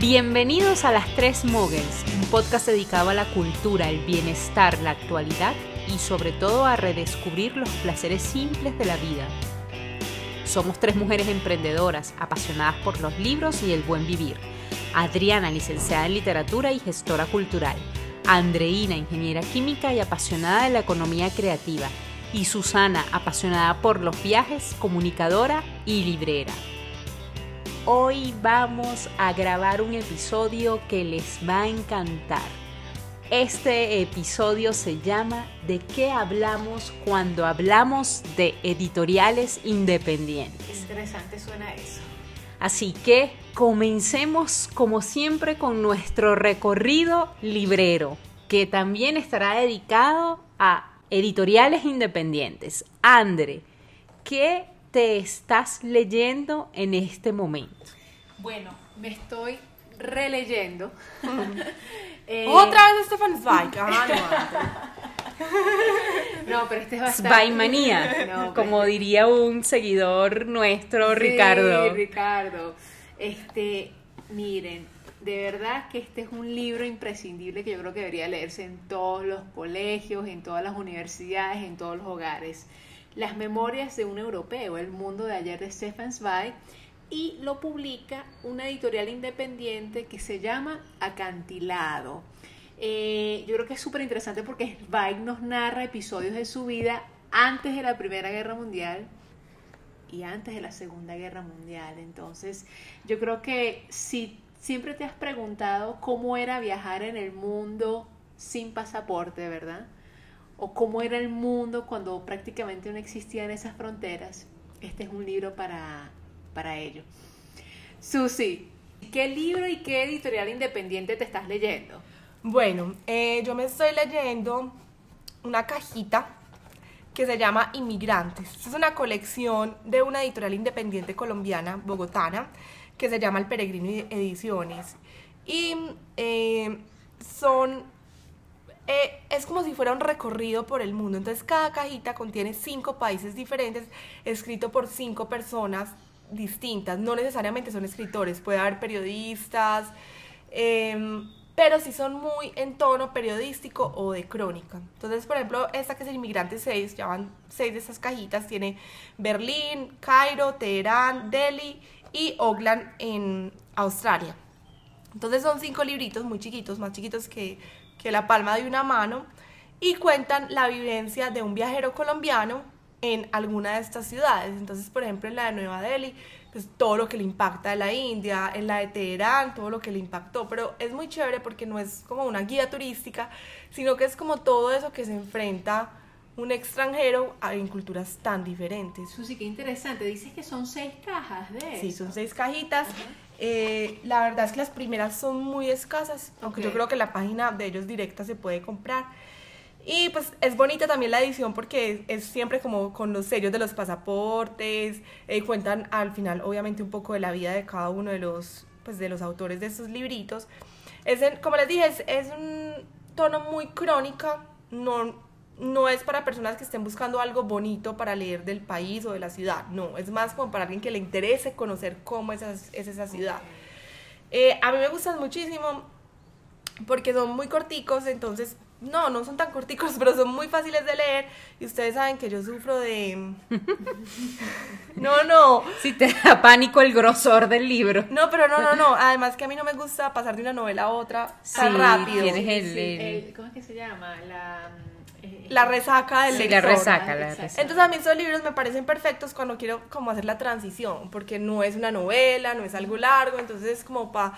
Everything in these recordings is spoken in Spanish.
Bienvenidos a Las Tres Moguls, un podcast dedicado a la cultura, el bienestar, la actualidad y sobre todo a redescubrir los placeres simples de la vida. Somos tres mujeres emprendedoras, apasionadas por los libros y el buen vivir. Adriana, licenciada en literatura y gestora cultural. Andreina, ingeniera química y apasionada de la economía creativa. Y Susana, apasionada por los viajes, comunicadora y librera. Hoy vamos a grabar un episodio que les va a encantar. Este episodio se llama ¿De qué hablamos cuando hablamos de editoriales independientes? Interesante suena eso. Así que comencemos como siempre con nuestro recorrido librero, que también estará dedicado a editoriales independientes. Andre, ¿qué te estás leyendo en este momento? Bueno, me estoy releyendo. Eh, Otra vez Stefan Zweig. Ah, no. pero este es bastante... Zweigmanía, como diría un seguidor nuestro, Ricardo. Ricardo. Este, miren, de verdad que este es un libro imprescindible que yo creo que debería leerse en todos los colegios, en todas las universidades, en todos los hogares. Las memorias de un europeo, el mundo de ayer de Stefan Zweig, y lo publica una editorial independiente que se llama Acantilado. Eh, yo creo que es súper interesante porque Zweig nos narra episodios de su vida antes de la Primera Guerra Mundial y antes de la Segunda Guerra Mundial. Entonces, yo creo que si siempre te has preguntado cómo era viajar en el mundo sin pasaporte, ¿verdad? o cómo era el mundo cuando prácticamente no existían esas fronteras, este es un libro para, para ello. Susi, ¿qué libro y qué editorial independiente te estás leyendo? Bueno, eh, yo me estoy leyendo una cajita que se llama Inmigrantes. Es una colección de una editorial independiente colombiana, bogotana, que se llama El Peregrino Ediciones. Y eh, son eh, es como si fuera un recorrido por el mundo. Entonces cada cajita contiene cinco países diferentes, escrito por cinco personas distintas. No necesariamente son escritores, puede haber periodistas, em, pero sí son muy en tono periodístico o de crónica. Entonces, por ejemplo, esta que es el Inmigrante 6, ya van seis de esas cajitas, tiene Berlín, Cairo, Teherán, Delhi y Oakland en Australia. Entonces son cinco libritos muy chiquitos, más chiquitos que que la palma de una mano, y cuentan la vivencia de un viajero colombiano en alguna de estas ciudades. Entonces, por ejemplo, en la de Nueva Delhi, todo lo que le impacta de la India, en la de Teherán, todo lo que le impactó, pero es muy chévere porque no es como una guía turística, sino que es como todo eso que se enfrenta un extranjero en culturas tan diferentes. Susi, qué interesante. Dices que son seis cajas de Sí, son seis cajitas. Eh, la verdad es que las primeras son muy escasas, aunque yo creo que la página de ellos directa se puede comprar. Y pues es bonita también la edición porque es, siempre como con los sellos de los pasaportes, eh, cuentan al final obviamente un poco de la vida de cada uno de los, pues, de los autores de estos libritos. Es como les dije, es, es un tono muy crónica, no, no es para personas que estén buscando algo bonito para leer del país o de la ciudad, no, es más como para alguien que le interese conocer cómo es, esa ciudad. Eh, a mí me gustan muchísimo porque son muy corticos, entonces, no, no son tan corticos, pero son muy fáciles de leer y ustedes saben que yo sufro de... no, no. Si te da pánico el grosor del libro. No, pero no, no, no. Además que a mí no me gusta pasar de una novela a otra tan rápido. ¿Cómo es que se llama? La la resaca del sí, la resaca, la resaca. Entonces a mí esos libros me parecen perfectos cuando quiero como hacer la transición, porque no es una novela, no es algo largo, entonces es como para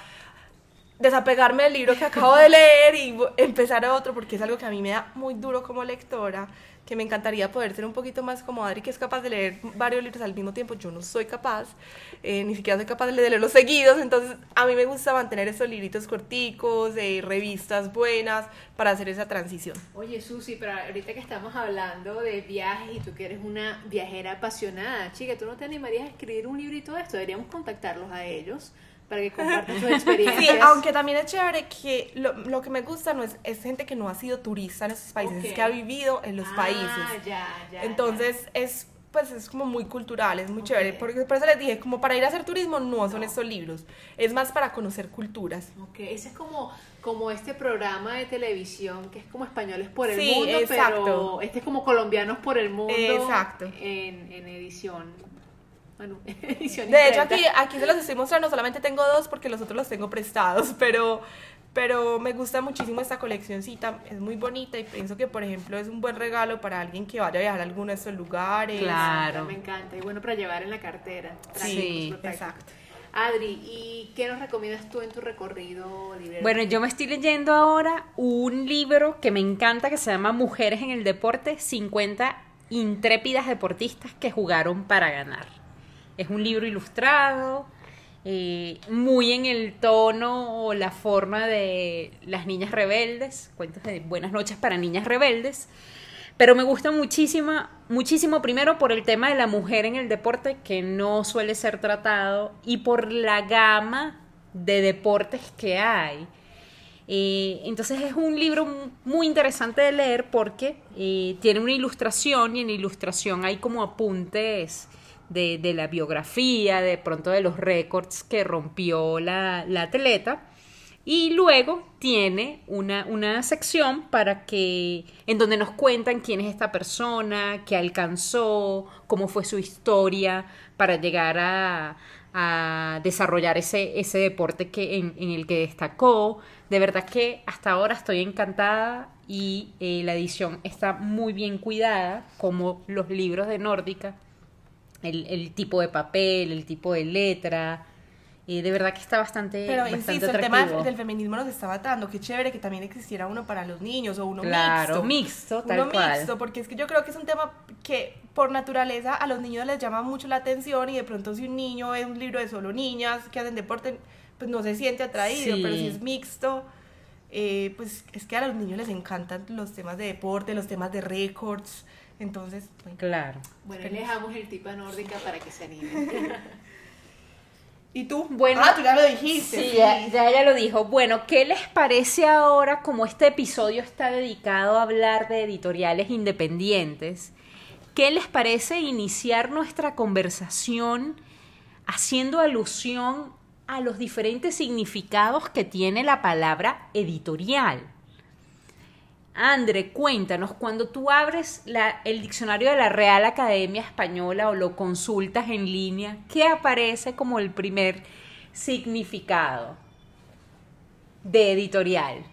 desapegarme del libro que acabo de leer y empezar otro, porque es algo que a mí me da muy duro como lectora que me encantaría poder ser un poquito más como Adri, que es capaz de leer varios libros al mismo tiempo. Yo no soy capaz, eh, ni siquiera soy capaz de leerlos seguidos, entonces a mí me gusta mantener esos libritos corticos, de revistas buenas, para hacer esa transición. Oye, Susi, pero ahorita que estamos hablando de viajes y tú que eres una viajera apasionada, chica, ¿tú no te animarías a escribir un librito de esto? Deberíamos contactarlos a ellos para que compartan sus experiencias. Sí, aunque también es chévere que lo, lo que me gusta no es, es gente que no ha sido turista en esos países, es que ha vivido en los Ah, países. ya, ya, Entonces es pues es como muy cultural, es muy chévere, porque por eso les dije, como para ir a hacer turismo no son estos libros, es más para conocer culturas. Ok, ese es como, como este programa de televisión que es como españoles por el Sí, mundo, exacto. pero este es como colombianos por el mundo. Exacto. En, en edición. Bueno, edición De hecho, aquí, aquí se los estoy mostrando, solamente tengo dos porque los otros los tengo prestados, pero, pero me gusta muchísimo esta coleccioncita, es muy bonita y pienso que, por ejemplo, es un buen regalo para alguien que vaya a viajar a alguno de estos lugares. Claro. Me encanta. Y bueno para llevar en la cartera. Sí, exacto. Adri, ¿y qué nos recomiendas tú en tu recorrido libre? Bueno, yo me estoy leyendo ahora un libro que me encanta que se llama Mujeres en el Deporte, 50 intrépidas deportistas que jugaron para ganar. Es un libro ilustrado, eh, muy en el tono o la forma de las niñas rebeldes, cuentos de buenas noches para niñas rebeldes. Pero me gusta muchísimo, muchísimo primero por el tema de la mujer en el deporte que no suele ser tratado y por la gama de deportes que hay. Eh, entonces es un libro mu- muy interesante de leer porque eh, tiene una ilustración y en la ilustración hay como apuntes de, de la biografía, de pronto de los récords que rompió la, la atleta. Y luego tiene una, una sección para que, en donde nos cuentan quién es esta persona, qué alcanzó, cómo fue su historia para llegar a, a desarrollar ese, ese deporte que, en, el que destacó. De verdad que hasta ahora estoy encantada y eh, la edición está muy bien cuidada, como los libros de Nórdica, el, el tipo de papel, el tipo de letra. eh, de verdad que está bastante, Pero bastante insisto, el tema del feminismo nos está matando. Qué chévere que también existiera uno para los niños o uno Claro, mixto. mixto, tal uno cual. mixto, porque es que yo creo que es un tema que por naturaleza a los niños les llama mucho la atención y de pronto si un niño ve un libro de solo niñas que hacen deporte, pues no se siente atraído, Sí. pero si es mixto, eh, pues es que a los niños les encantan los temas de deporte, los temas de récords. Entonces, bueno. Claro. Bueno, ahí dejamos el tip a Nórdica para que se anime. ¿Y tú? Bueno, ah, tú ya lo dijiste. Sí, sí. ya, ya ella lo dijo. Bueno, ¿qué les parece ahora como este episodio está dedicado a hablar de editoriales independientes? ¿Qué les parece iniciar nuestra conversación haciendo alusión a los diferentes significados que tiene la palabra editorial? Andre, cuéntanos, cuando tú abres el diccionario de la Real Academia Española o lo consultas en línea, ¿qué aparece como el primer significado de editorial?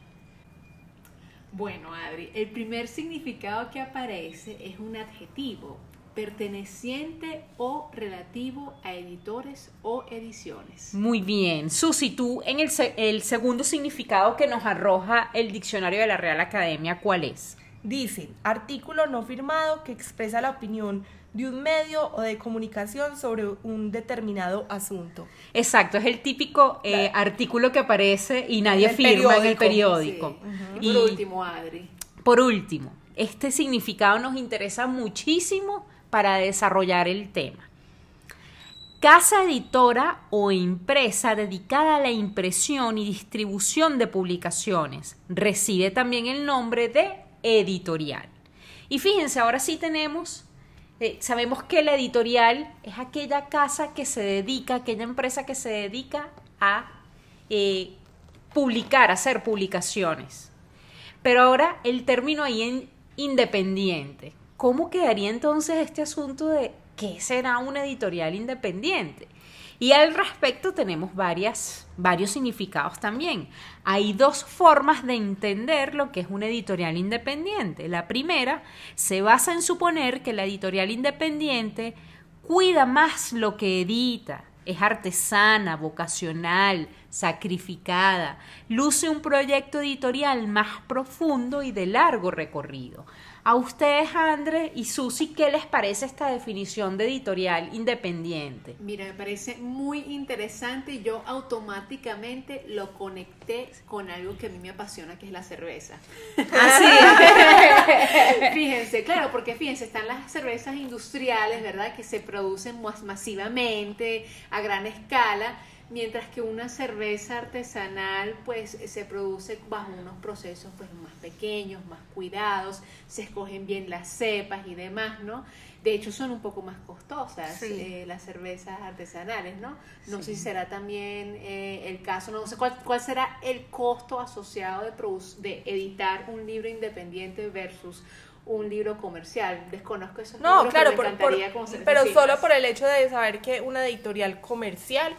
Bueno, Adri, el primer significado que aparece es un adjetivo perteneciente o relativo a editores o ediciones. Muy bien. Susi, tú en el, se- el segundo significado que nos arroja el diccionario de la Real Academia, ¿cuál es? Dice, artículo no firmado que expresa la opinión de un medio o de comunicación sobre un determinado asunto. Exacto, es el típico eh, artículo que aparece y nadie firma en el periódico. Y por último, Adri. Por último, este significado nos interesa muchísimo para desarrollar el tema. Casa editora o empresa dedicada a la impresión y distribución de publicaciones. Recibe también el nombre de editorial. Y fíjense, ahora sí tenemos, eh, sabemos que la editorial es aquella casa que se dedica, aquella empresa que se dedica a eh, publicar, hacer publicaciones. Pero ahora el término ahí en independiente. ¿Cómo quedaría entonces este asunto de qué será una editorial independiente? Y al respecto tenemos varias, varios significados también. Hay dos formas de entender lo que es una editorial independiente. La primera se basa en suponer que la editorial independiente cuida más lo que edita, es artesana, vocacional, sacrificada, luce un proyecto editorial más profundo y de largo recorrido. A ustedes, André y Susi, ¿qué les parece esta definición de editorial independiente? Mira, me parece muy interesante y yo automáticamente lo conecté con algo que a mí me apasiona, que es la cerveza. fíjense, claro, porque fíjense, están las cervezas industriales, ¿verdad? Que se producen más masivamente, a gran escala, mientras que una cerveza artesanal pues se produce bajo unos procesos pues más pequeños, más cuidados, se escogen bien las cepas y demás, ¿no? De hecho son un poco más costosas eh, las cervezas artesanales, ¿no? No sé si será también eh, el caso, no sé cuál, cuál será el costo asociado de, de editar un libro independiente versus un libro comercial. Desconozco eso. No, claro, pero solo por el hecho de saber que una editorial comercial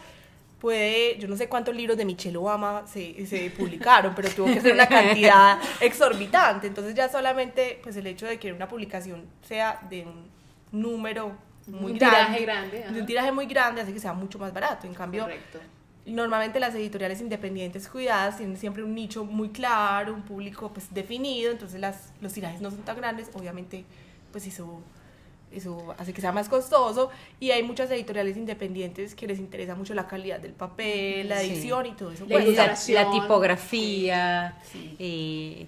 puede, yo no sé cuántos libros de Michelle Obama se, se publicaron, pero tuvo que ser una cantidad exorbitante. Entonces ya solamente, pues el hecho de que una publicación sea de un número muy un grande, tiraje grande de un tiraje muy grande, hace que sea mucho más barato. En cambio, normalmente las editoriales independientes cuidadas tienen siempre un nicho muy claro, un público pues definido, entonces las, los tirajes no son tan grandes, obviamente pues eso eso hace que sea más costoso y hay muchas editoriales independientes que les interesa mucho la calidad del papel, la edición y todo eso. La, tipografía. Eh,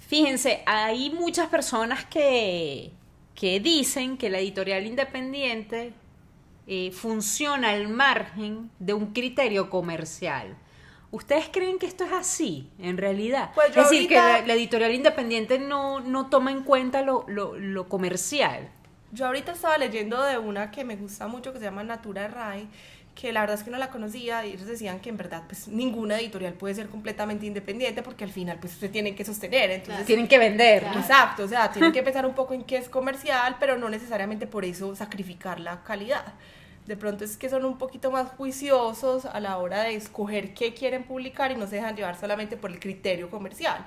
fíjense, hay muchas personas que, que dicen que la editorial independiente eh, funciona al margen de un criterio comercial. ¿Ustedes creen que esto es así, en realidad? Pues es decir, que la, editorial independiente no, no toma en cuenta lo, lo, lo comercial. Yo ahorita estaba leyendo de una que me gusta mucho que se llama Natura Rai, que la verdad es que no la conocía y ellos decían que en verdad pues ninguna editorial puede ser completamente independiente porque al final pues se tienen que sostener, entonces tienen que vender. Exacto, o sea, tienen que pensar un poco en qué es comercial, pero no necesariamente por eso sacrificar la calidad. De pronto es que son un poquito más juiciosos a la hora de escoger qué quieren publicar y no se dejan llevar solamente por el criterio comercial.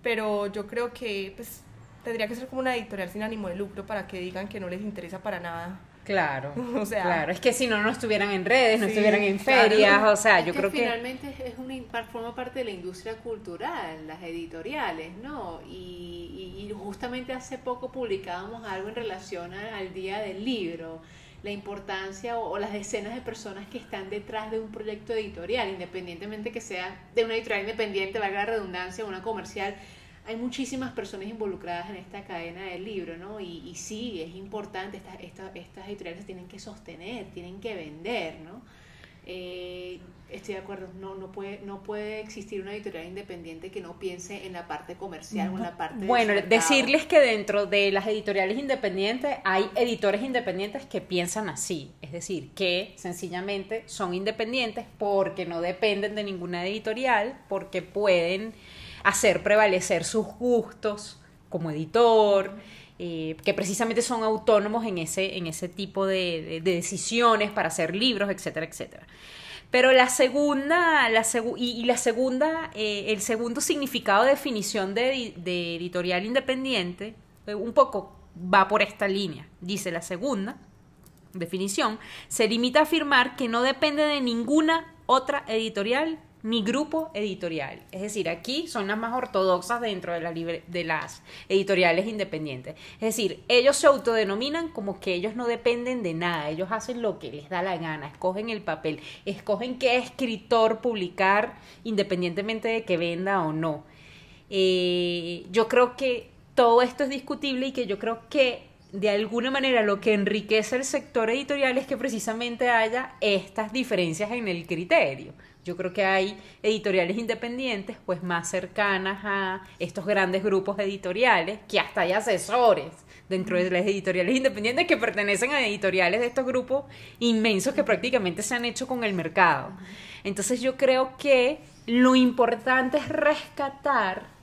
Pero yo creo que pues tendría que ser como una editorial sin ánimo de lucro para que digan que no les interesa para nada. Claro, o sea, claro, es que si no, no estuvieran en redes, no estuvieran en ferias, o sea, yo creo que... Finalmente es una, forma parte de la industria cultural, las editoriales, ¿no? Y, y, justamente hace poco publicábamos algo en relación al Día del Libro, la importancia o, o, las decenas de personas que están detrás de un proyecto editorial, independientemente que sea de una editorial independiente, valga la redundancia, una comercial, hay muchísimas personas involucradas en esta cadena del libro, ¿no? Y, y sí, es importante, estas, estas, editoriales tienen que sostener, tienen que vender, ¿no? Eh, estoy de acuerdo, no, no, puede, no puede existir una editorial independiente que no piense en la parte comercial o en la parte... Bueno, decirles que dentro de las editoriales independientes hay editores independientes que piensan así, es decir, que sencillamente son independientes porque no dependen de ninguna editorial, porque pueden hacer prevalecer sus gustos como editor, eh, que precisamente son autónomos en ese, en ese tipo de, decisiones para hacer libros, etcétera, etcétera. Pero la segunda, la y, la segunda, eh, el segundo significado de definición de, editorial independiente, eh, un poco va por esta línea. Dice la segunda definición, se limita a afirmar que no depende de ninguna otra editorial mi grupo editorial. Es decir, aquí son las más ortodoxas dentro de, la de las editoriales independientes. Es decir, ellos se autodenominan como que ellos no dependen de nada, ellos hacen lo que les da la gana, escogen el papel, escogen qué escritor publicar independientemente de que venda o no. Eh, yo creo que todo esto es discutible y que yo creo que de alguna manera lo que enriquece el sector editorial es que precisamente haya estas diferencias en el criterio. Yo creo que hay editoriales independientes pues más cercanas a estos grandes grupos editoriales, que hasta hay asesores dentro de las editoriales independientes que pertenecen a editoriales de estos grupos inmensos que prácticamente se han hecho con el mercado. Entonces yo creo que lo importante es rescatar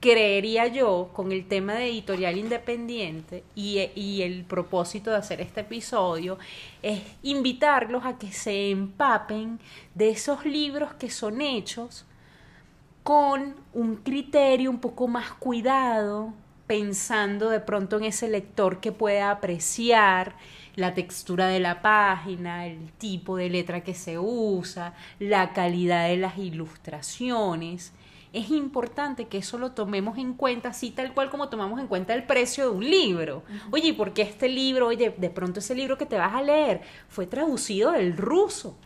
creería yo, con el tema de editorial independiente y, el propósito de hacer este episodio, es invitarlos a que se empapen de esos libros que son hechos con un criterio un poco más cuidado, pensando de pronto en ese lector que pueda apreciar la textura de la página, el tipo de letra que se usa, la calidad de las ilustraciones es importante que eso lo tomemos en cuenta, así tal cual como tomamos en cuenta el precio de un libro. Oye, ¿y por qué este libro, oye, de pronto ese libro que te vas a leer fue traducido del ruso?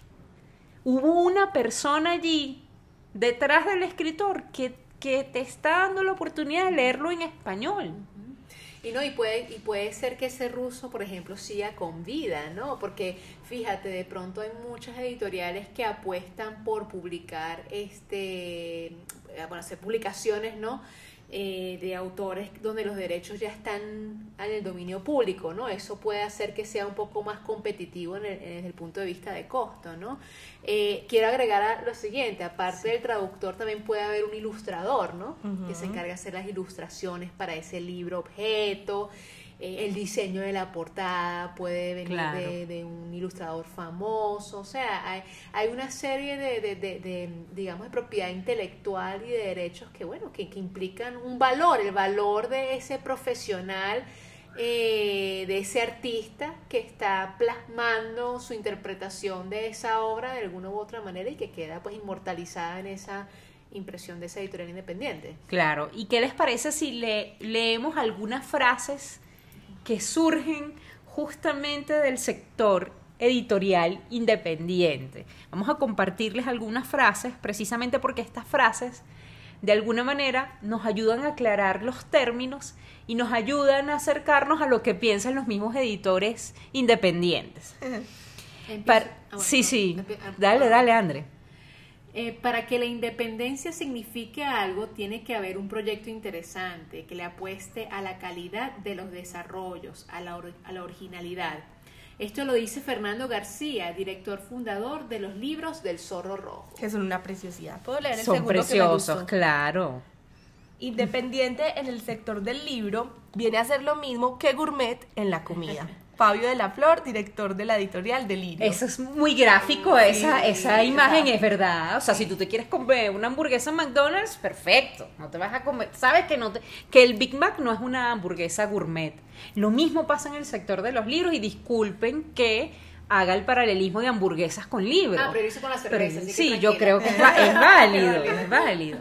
Hubo una persona allí detrás del escritor que, que te está dando la oportunidad de leerlo en español. Y no, y puede, y puede ser que ese ruso, por ejemplo, siga con vida, ¿no? Porque fíjate, de pronto hay muchas editoriales que apuestan por publicar este, eh, bueno, hacer publicaciones, ¿no? Eh, de autores donde los derechos ya están en el dominio público, ¿no? Eso puede hacer que sea un poco más competitivo en el, desde el punto de vista de costo, ¿no? Eh, quiero agregar lo siguiente, aparte del traductor también puede haber un ilustrador, ¿no? Que se encarga de hacer las ilustraciones para ese libro objeto, eh, el diseño de la portada puede venir de, un ilustrador famoso, o sea, hay, hay una serie de, de, digamos, de propiedad intelectual y de derechos que, bueno, que, que implican un valor, el valor de ese profesional, eh, de ese artista que está plasmando su interpretación de esa obra de alguna u otra manera y que queda pues inmortalizada en esa impresión de esa editorial independiente. Claro, ¿y qué les parece si le, leemos algunas frases que surgen justamente del sector editorial independiente. Vamos a compartirles algunas frases, precisamente porque estas frases de alguna manera nos ayudan a aclarar los términos y nos ayudan a acercarnos a lo que piensan los mismos editores independientes. Ah, sí, sí. Dale, dale, André. Eh, para que la independencia signifique algo, tiene que haber un proyecto interesante que le apueste a la calidad de los desarrollos, a la, a la originalidad. Esto lo dice Fernando García, director fundador de los libros del Zorro Rojo. Que son una preciosidad. ¿Puedo leer el Son preciosos, claro. Independiente en el sector del libro, viene a ser lo mismo que gourmet en la comida. Fabio de la Flor, director de la editorial de Lirio. Eso es muy gráfico, esa, esa imagen es verdad. O sea, si tú te quieres comer una hamburguesa en McDonald's, perfecto. No te vas a comer. Sabes que no que el Big Mac no es una hamburguesa gourmet. Lo mismo pasa en el sector de los libros y disculpen que haga el paralelismo de hamburguesas con libros. Ah, pero hizo con la cerveza. sí, yo creo que es, es válido, es válido.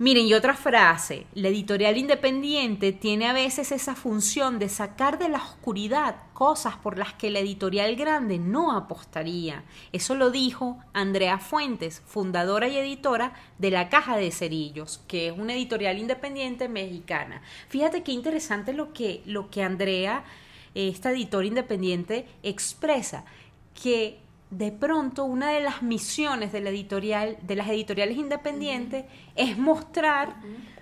Miren, y otra frase, la editorial independiente tiene a veces esa función de sacar de la oscuridad cosas por las que la editorial grande no apostaría. Eso lo dijo Andrea Fuentes, fundadora y editora de La Caja de Cerillos, que es una editorial independiente mexicana. Fíjate qué interesante lo que, lo que Andrea, esta editora independiente, expresa, que de pronto una de las misiones de la editorial, de las editoriales independientes, es mostrar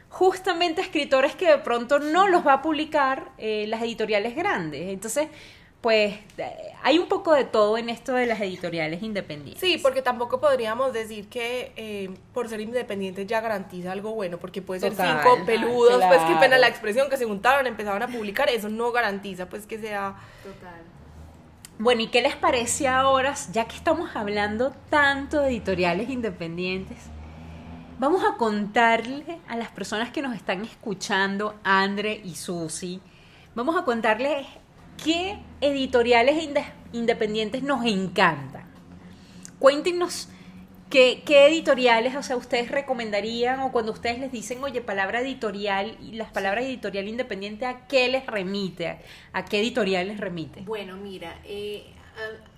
justamente escritores que de pronto no los va a publicar eh, las editoriales grandes. Entonces, pues eh, hay un poco de todo en esto de las editoriales independientes. Sí, porque tampoco podríamos decir que eh, por ser independiente ya garantiza algo bueno, porque puede ser cinco peludos, pues qué pena la expresión que se juntaron, empezaban a publicar, eso no garantiza pues que sea... Total bueno, ¿y qué les parece ahora, ya que estamos hablando tanto de editoriales independientes? Vamos a contarle a las personas que nos están escuchando, Andre y Susi, vamos a contarles qué editoriales independientes nos encantan. Cuéntenos ¿Qué, editoriales, o sea, ustedes recomendarían o cuando ustedes les dicen, oye, palabra editorial y las palabras editorial independiente, ¿a qué les remite? ¿A qué editorial les remite? Bueno, mira, eh,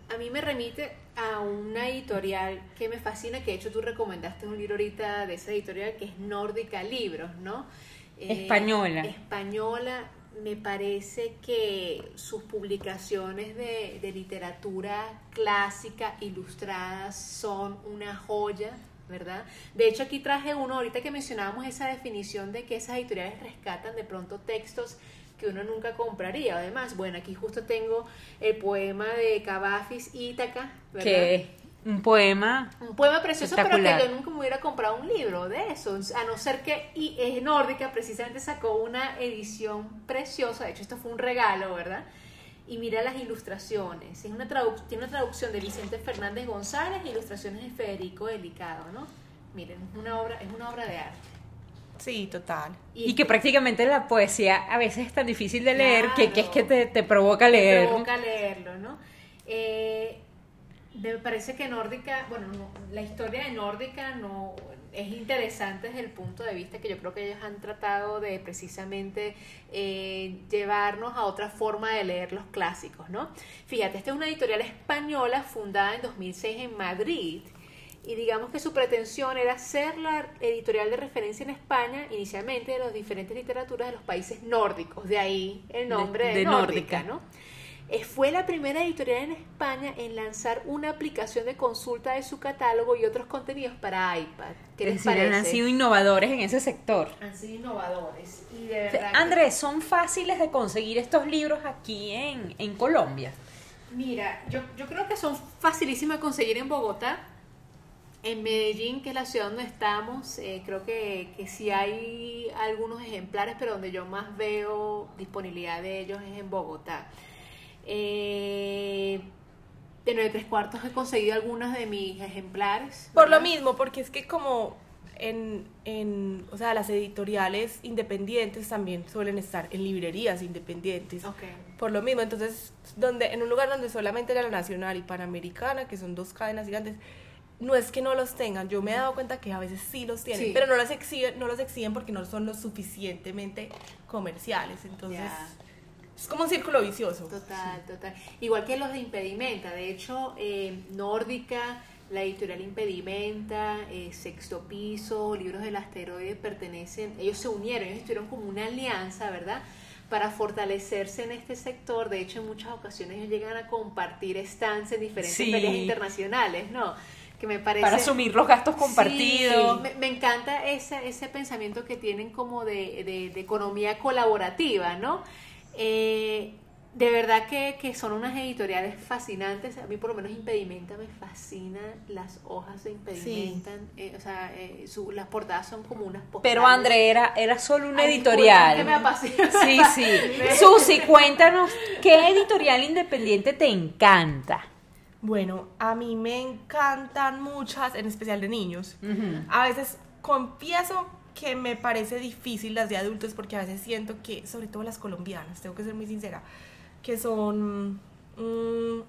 a, mí me remite a una editorial que me fascina, que de hecho tú recomendaste un libro ahorita de esa editorial que es Nórdica Libros, ¿no? Eh, española. Española, me parece que sus publicaciones de, literatura clásica ilustradas son una joya, ¿verdad? De hecho, aquí traje uno, ahorita que mencionábamos esa definición de que esas editoriales rescatan de pronto textos que uno nunca compraría. Además, bueno, aquí justo tengo el poema de Cavafis Ítaca, ¿verdad? Un poema. Un poema precioso, pero que yo nunca me hubiera comprado un libro de eso. A no ser que y es Nórdica precisamente sacó una edición preciosa. De hecho, esto fue un regalo, ¿verdad? Y mira las ilustraciones. Es una tiene una traducción de Vicente Fernández González e ilustraciones de Federico Delicado, ¿no? Miren, es una obra, es una obra de arte. Sí, total. Y, que prácticamente la poesía a veces es tan difícil de leer que, que, es que te, te provoca leer. Te provoca leerlo, ¿no? Eh, me parece que Nórdica, bueno, la historia de Nórdica no es interesante desde el punto de vista que yo creo que ellos han tratado de precisamente eh, llevarnos a otra forma de leer los clásicos, ¿no? Fíjate, esta es una editorial española fundada en 2006 en Madrid y digamos que su pretensión era ser la editorial de referencia en España, inicialmente de las diferentes literaturas de los países nórdicos, de ahí el nombre de, de nórdica, nórdica. ¿no? Eh, fue la primera editorial en España en lanzar una aplicación de consulta de su catálogo y otros contenidos para iPad. ¿Qué Es les decir, parece? han sido innovadores en ese sector. Han sido innovadores. Y de verdad que- Andrés, ¿son fáciles de conseguir estos libros aquí en, en Colombia? Mira, yo, yo creo que son facilísimas de conseguir en Bogotá. En Medellín, que es la ciudad donde estamos, eh, creo que, que sí hay algunos ejemplares, pero donde yo más veo disponibilidad de ellos es en Bogotá. Eh, de 9 tres cuartos he conseguido algunos de mis ejemplares. Por lo mismo, porque es que como en, en, o sea, las editoriales independientes también suelen estar en librerías independientes. Por lo mismo, entonces, donde, en un lugar donde solamente era la Nacional y Panamericana, que son dos cadenas gigantes, no es que no los tengan, yo me he dado cuenta que a veces sí los tienen, Sí. pero no los exhiben, no los exhiben porque no son lo suficientemente comerciales. Entonces. Es como un círculo vicioso. Total, total. Igual que los de Impedimenta. De hecho, eh, Nórdica, la editorial Impedimenta, eh, Sexto Piso, Libros del Asteroide pertenecen, ellos se unieron, ellos estuvieron como una alianza, ¿verdad? Para fortalecerse en este sector. De hecho, en muchas ocasiones ellos llegan a compartir stands en diferentes Sí. ferias internacionales, ¿no? Que me parece... Para asumir los gastos compartidos. Sí, me, me encanta ese, ese pensamiento que tienen como de, de- de economía colaborativa, ¿no? Eh, de verdad que, que son unas editoriales fascinantes. A mí por lo menos Impedimenta me fascinan las hojas de Impedimenta. eh, o sea, eh, su- las portadas son como unas postales. Pero André era, era solo una Ay, editorial. disculpa, es que me apasiona. Sí, sí. Susi, cuéntanos, ¿qué editorial independiente te encanta? Bueno, a mí me encantan muchas, en especial de niños. A veces confieso que me parece difícil las de adultos porque a veces siento que, sobre todo las colombianas, tengo que ser muy sincera, que son mm, un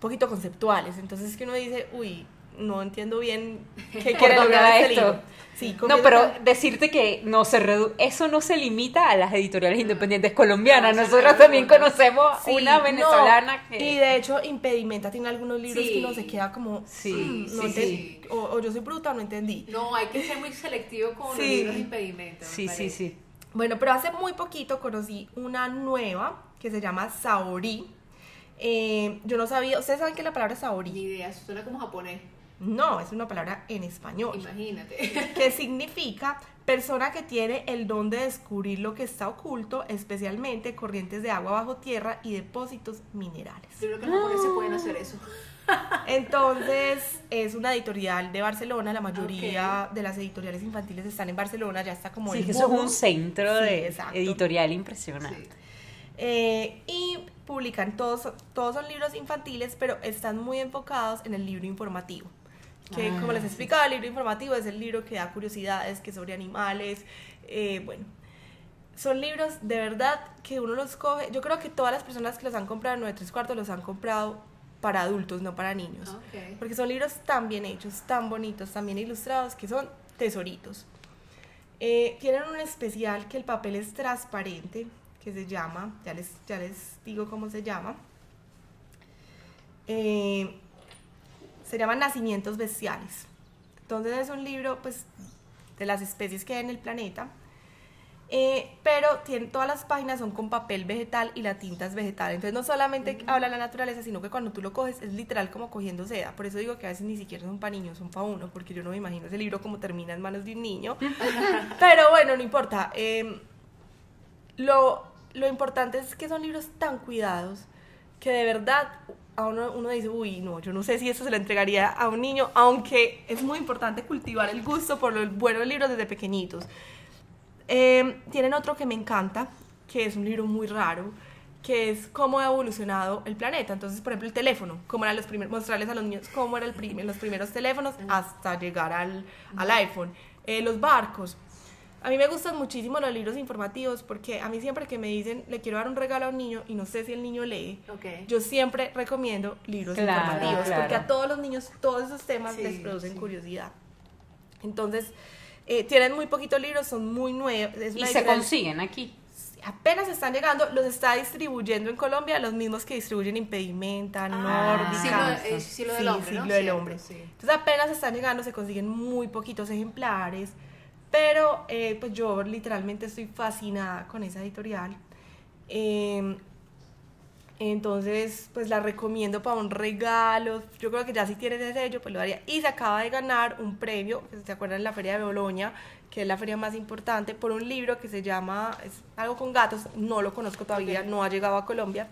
poquito conceptuales. Entonces es que uno dice, uy, no entiendo bien qué ¿Por quiere lograr este esto? libro. Sí, No, pero decirte que no se redu- eso no se limita a las editoriales independientes colombianas. No, Nosotros también conocemos Sí, una no, venezolana que... Y de hecho, Impedimenta tiene algunos libros Sí. que uno se queda como. Sí, "Mm, no sí, enten- sí. O, o yo soy bruta o no entendí. No, hay que ser muy selectivo con los libros de Impedimenta. me Sí, sí, parece. sí. Bueno, pero hace muy poquito conocí una nueva que se llama Saori. Eh, yo no sabía, ¿ustedes saben qué es la palabra Ni Saori? idea, eso suena como japonés. No, es una palabra en español, Imagínate. que significa persona que tiene el don de descubrir lo que está oculto, especialmente corrientes de agua bajo tierra y depósitos minerales. Yo creo que los japoneses pueden hacer eso. Entonces, es una editorial de Barcelona, la mayoría de las editoriales infantiles están en Barcelona, ya está como Sí, el que eso es un centro Sí, de exacto. editorial impresionante. Sí. Eh, y publican todos, todos son libros infantiles, pero están muy enfocados en el libro informativo. Que Ah, como les explicado, el libro informativo es el libro que da curiosidades, que es sobre animales. eh, bueno, son libros de verdad que uno los coge. Yo creo que todas las personas que los han comprado en 9 3 cuartos los han comprado para adultos, no para niños. Ok. Porque son libros tan bien hechos, tan bonitos, tan bien ilustrados, que son tesoritos. Eh, tienen un especial que el papel es transparente, que se llama, ya les, ya les digo cómo se llama. Eh, se llama Nacimientos Bestiales. Entonces es un libro pues, de las especies que hay en el planeta. Eh, pero tiene, todas las páginas son con papel vegetal y la tinta es vegetal. Entonces no solamente habla de la naturaleza, sino que cuando tú lo coges es literal como cogiendo seda. Por eso digo que a veces ni siquiera son para niños, son para uno, porque yo no me imagino ese libro como termina en manos de un niño. pero bueno, no importa. Eh, lo, lo importante es que son libros tan cuidados que de verdad a uno, uno dice, uy, no, yo no sé si eso se lo entregaría a un niño, aunque es muy importante cultivar el gusto por los buenos libros desde pequeñitos. Eh, tienen otro que me encanta, que es un libro muy raro, que es cómo ha evolucionado el planeta. Entonces, por ejemplo, el teléfono, cómo eran los primeros, mostrarles a los niños cómo eran los primeros teléfonos hasta llegar al, al iPhone. Eh, los barcos. A mí me gustan muchísimo los libros informativos porque a mí siempre que me dicen le quiero dar un regalo a un niño y no sé si el niño lee, Ok. yo siempre recomiendo libros Claro, informativos claro. porque a todos los niños todos esos temas Sí, les producen sí. curiosidad. Entonces, eh, tienen muy poquitos libros, son muy nuevos. es Y se consiguen aquí. apenas están llegando, los está distribuyendo en Colombia los mismos que distribuyen Impedimenta, Nórdica. Siglo, eh, siglo del Sí, hombre, ¿no? siglo del Cierto, hombre. sí. Entonces apenas están llegando, se consiguen muy poquitos ejemplares, pero eh, pues yo literalmente estoy fascinada con esa editorial. Eh, entonces, pues la recomiendo para un regalo. Yo creo que ya si tienes ese sello, pues lo daría. Y se acaba de ganar un premio, que se acuerdan, la Feria de Boloña, que es la feria más importante, por un libro que se llama, es algo con gatos, no lo conozco todavía, no ha llegado a Colombia.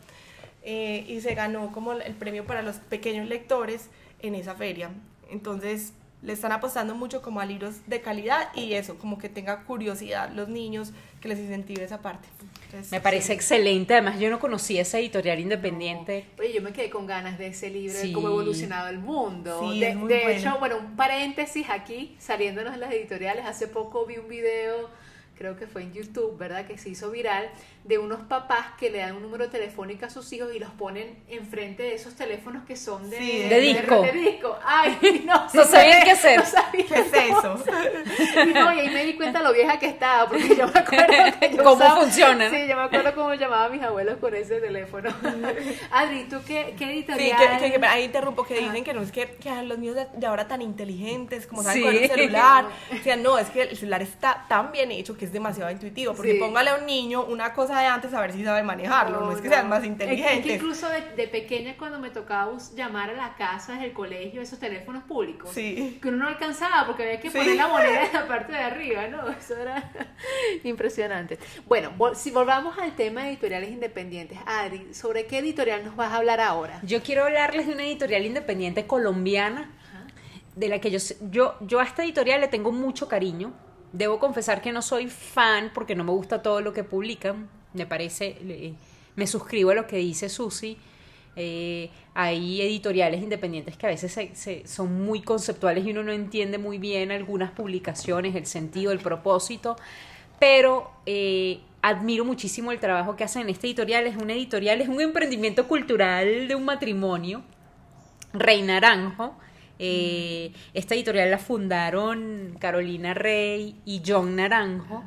eh, y se ganó como el premio para los pequeños lectores en esa feria. Entonces, le están apostando mucho como a libros de calidad y eso, como que tenga curiosidad los niños, que les incentive esa parte. Entonces, Me parece sí. excelente. Además, yo no conocía esa editorial independiente. Oye, yo me quedé con ganas de ese libro, Sí. de cómo ha evolucionado el mundo. Sí, de es muy de bueno. hecho, bueno, un paréntesis aquí, saliéndonos en las editoriales, hace poco vi un video, creo que fue en YouTube, ¿verdad? Que se hizo viral, de unos papás que le dan un número telefónico a sus hijos y los ponen enfrente de esos teléfonos que son de, Sí, de disco. de disco. Ay, no, No sabían qué hacer. No sabían ¿Qué es eso? y no, y ahí me di cuenta lo vieja que estaba, porque yo me acuerdo que yo ¿Cómo usaba- funciona? Sí, yo me acuerdo cómo llamaba a mis abuelos con ese teléfono. Adri, ¿tú qué, qué Sí, editorial? que, que- que ahí interrumpo, que dicen que no es que, los niños de, de ahora tan inteligentes, como saben Sí. con el celular. O sea, no, es que el celular está tan bien hecho que es demasiado intuitivo. Porque Sí. póngale a un niño una cosa de antes a ver si sabe manejarlo. No, es que sean más Es- Es, que inteligentes. incluso de, de pequeña cuando me tocaba llamar a la casa desde el colegio, esos teléfonos públicos, Sí. que uno no alcanzaba porque había que Sí. poner la moneda en la parte de arriba, ¿no? Eso era impresionante. Bueno, vol- si volvamos al tema de editoriales independientes, Adri, ¿sobre qué editorial nos vas a hablar ahora? Yo quiero hablarles de una editorial independiente colombiana de la que yo, sé- yo, yo a esta editorial le tengo mucho cariño. Debo confesar que no soy fan porque no me gusta todo lo que publican. Me parece, me suscribo a lo que dice Susi. Eh, hay editoriales independientes que a veces se- son muy conceptuales y uno no entiende muy bien algunas publicaciones, el sentido, el propósito, pero eh, admiro muchísimo el trabajo que hacen en esta editorial. Es una editorial, es un emprendimiento cultural de un matrimonio Rey Naranjo. Eh, Esta editorial la fundaron Carolina Rey y John Naranjo.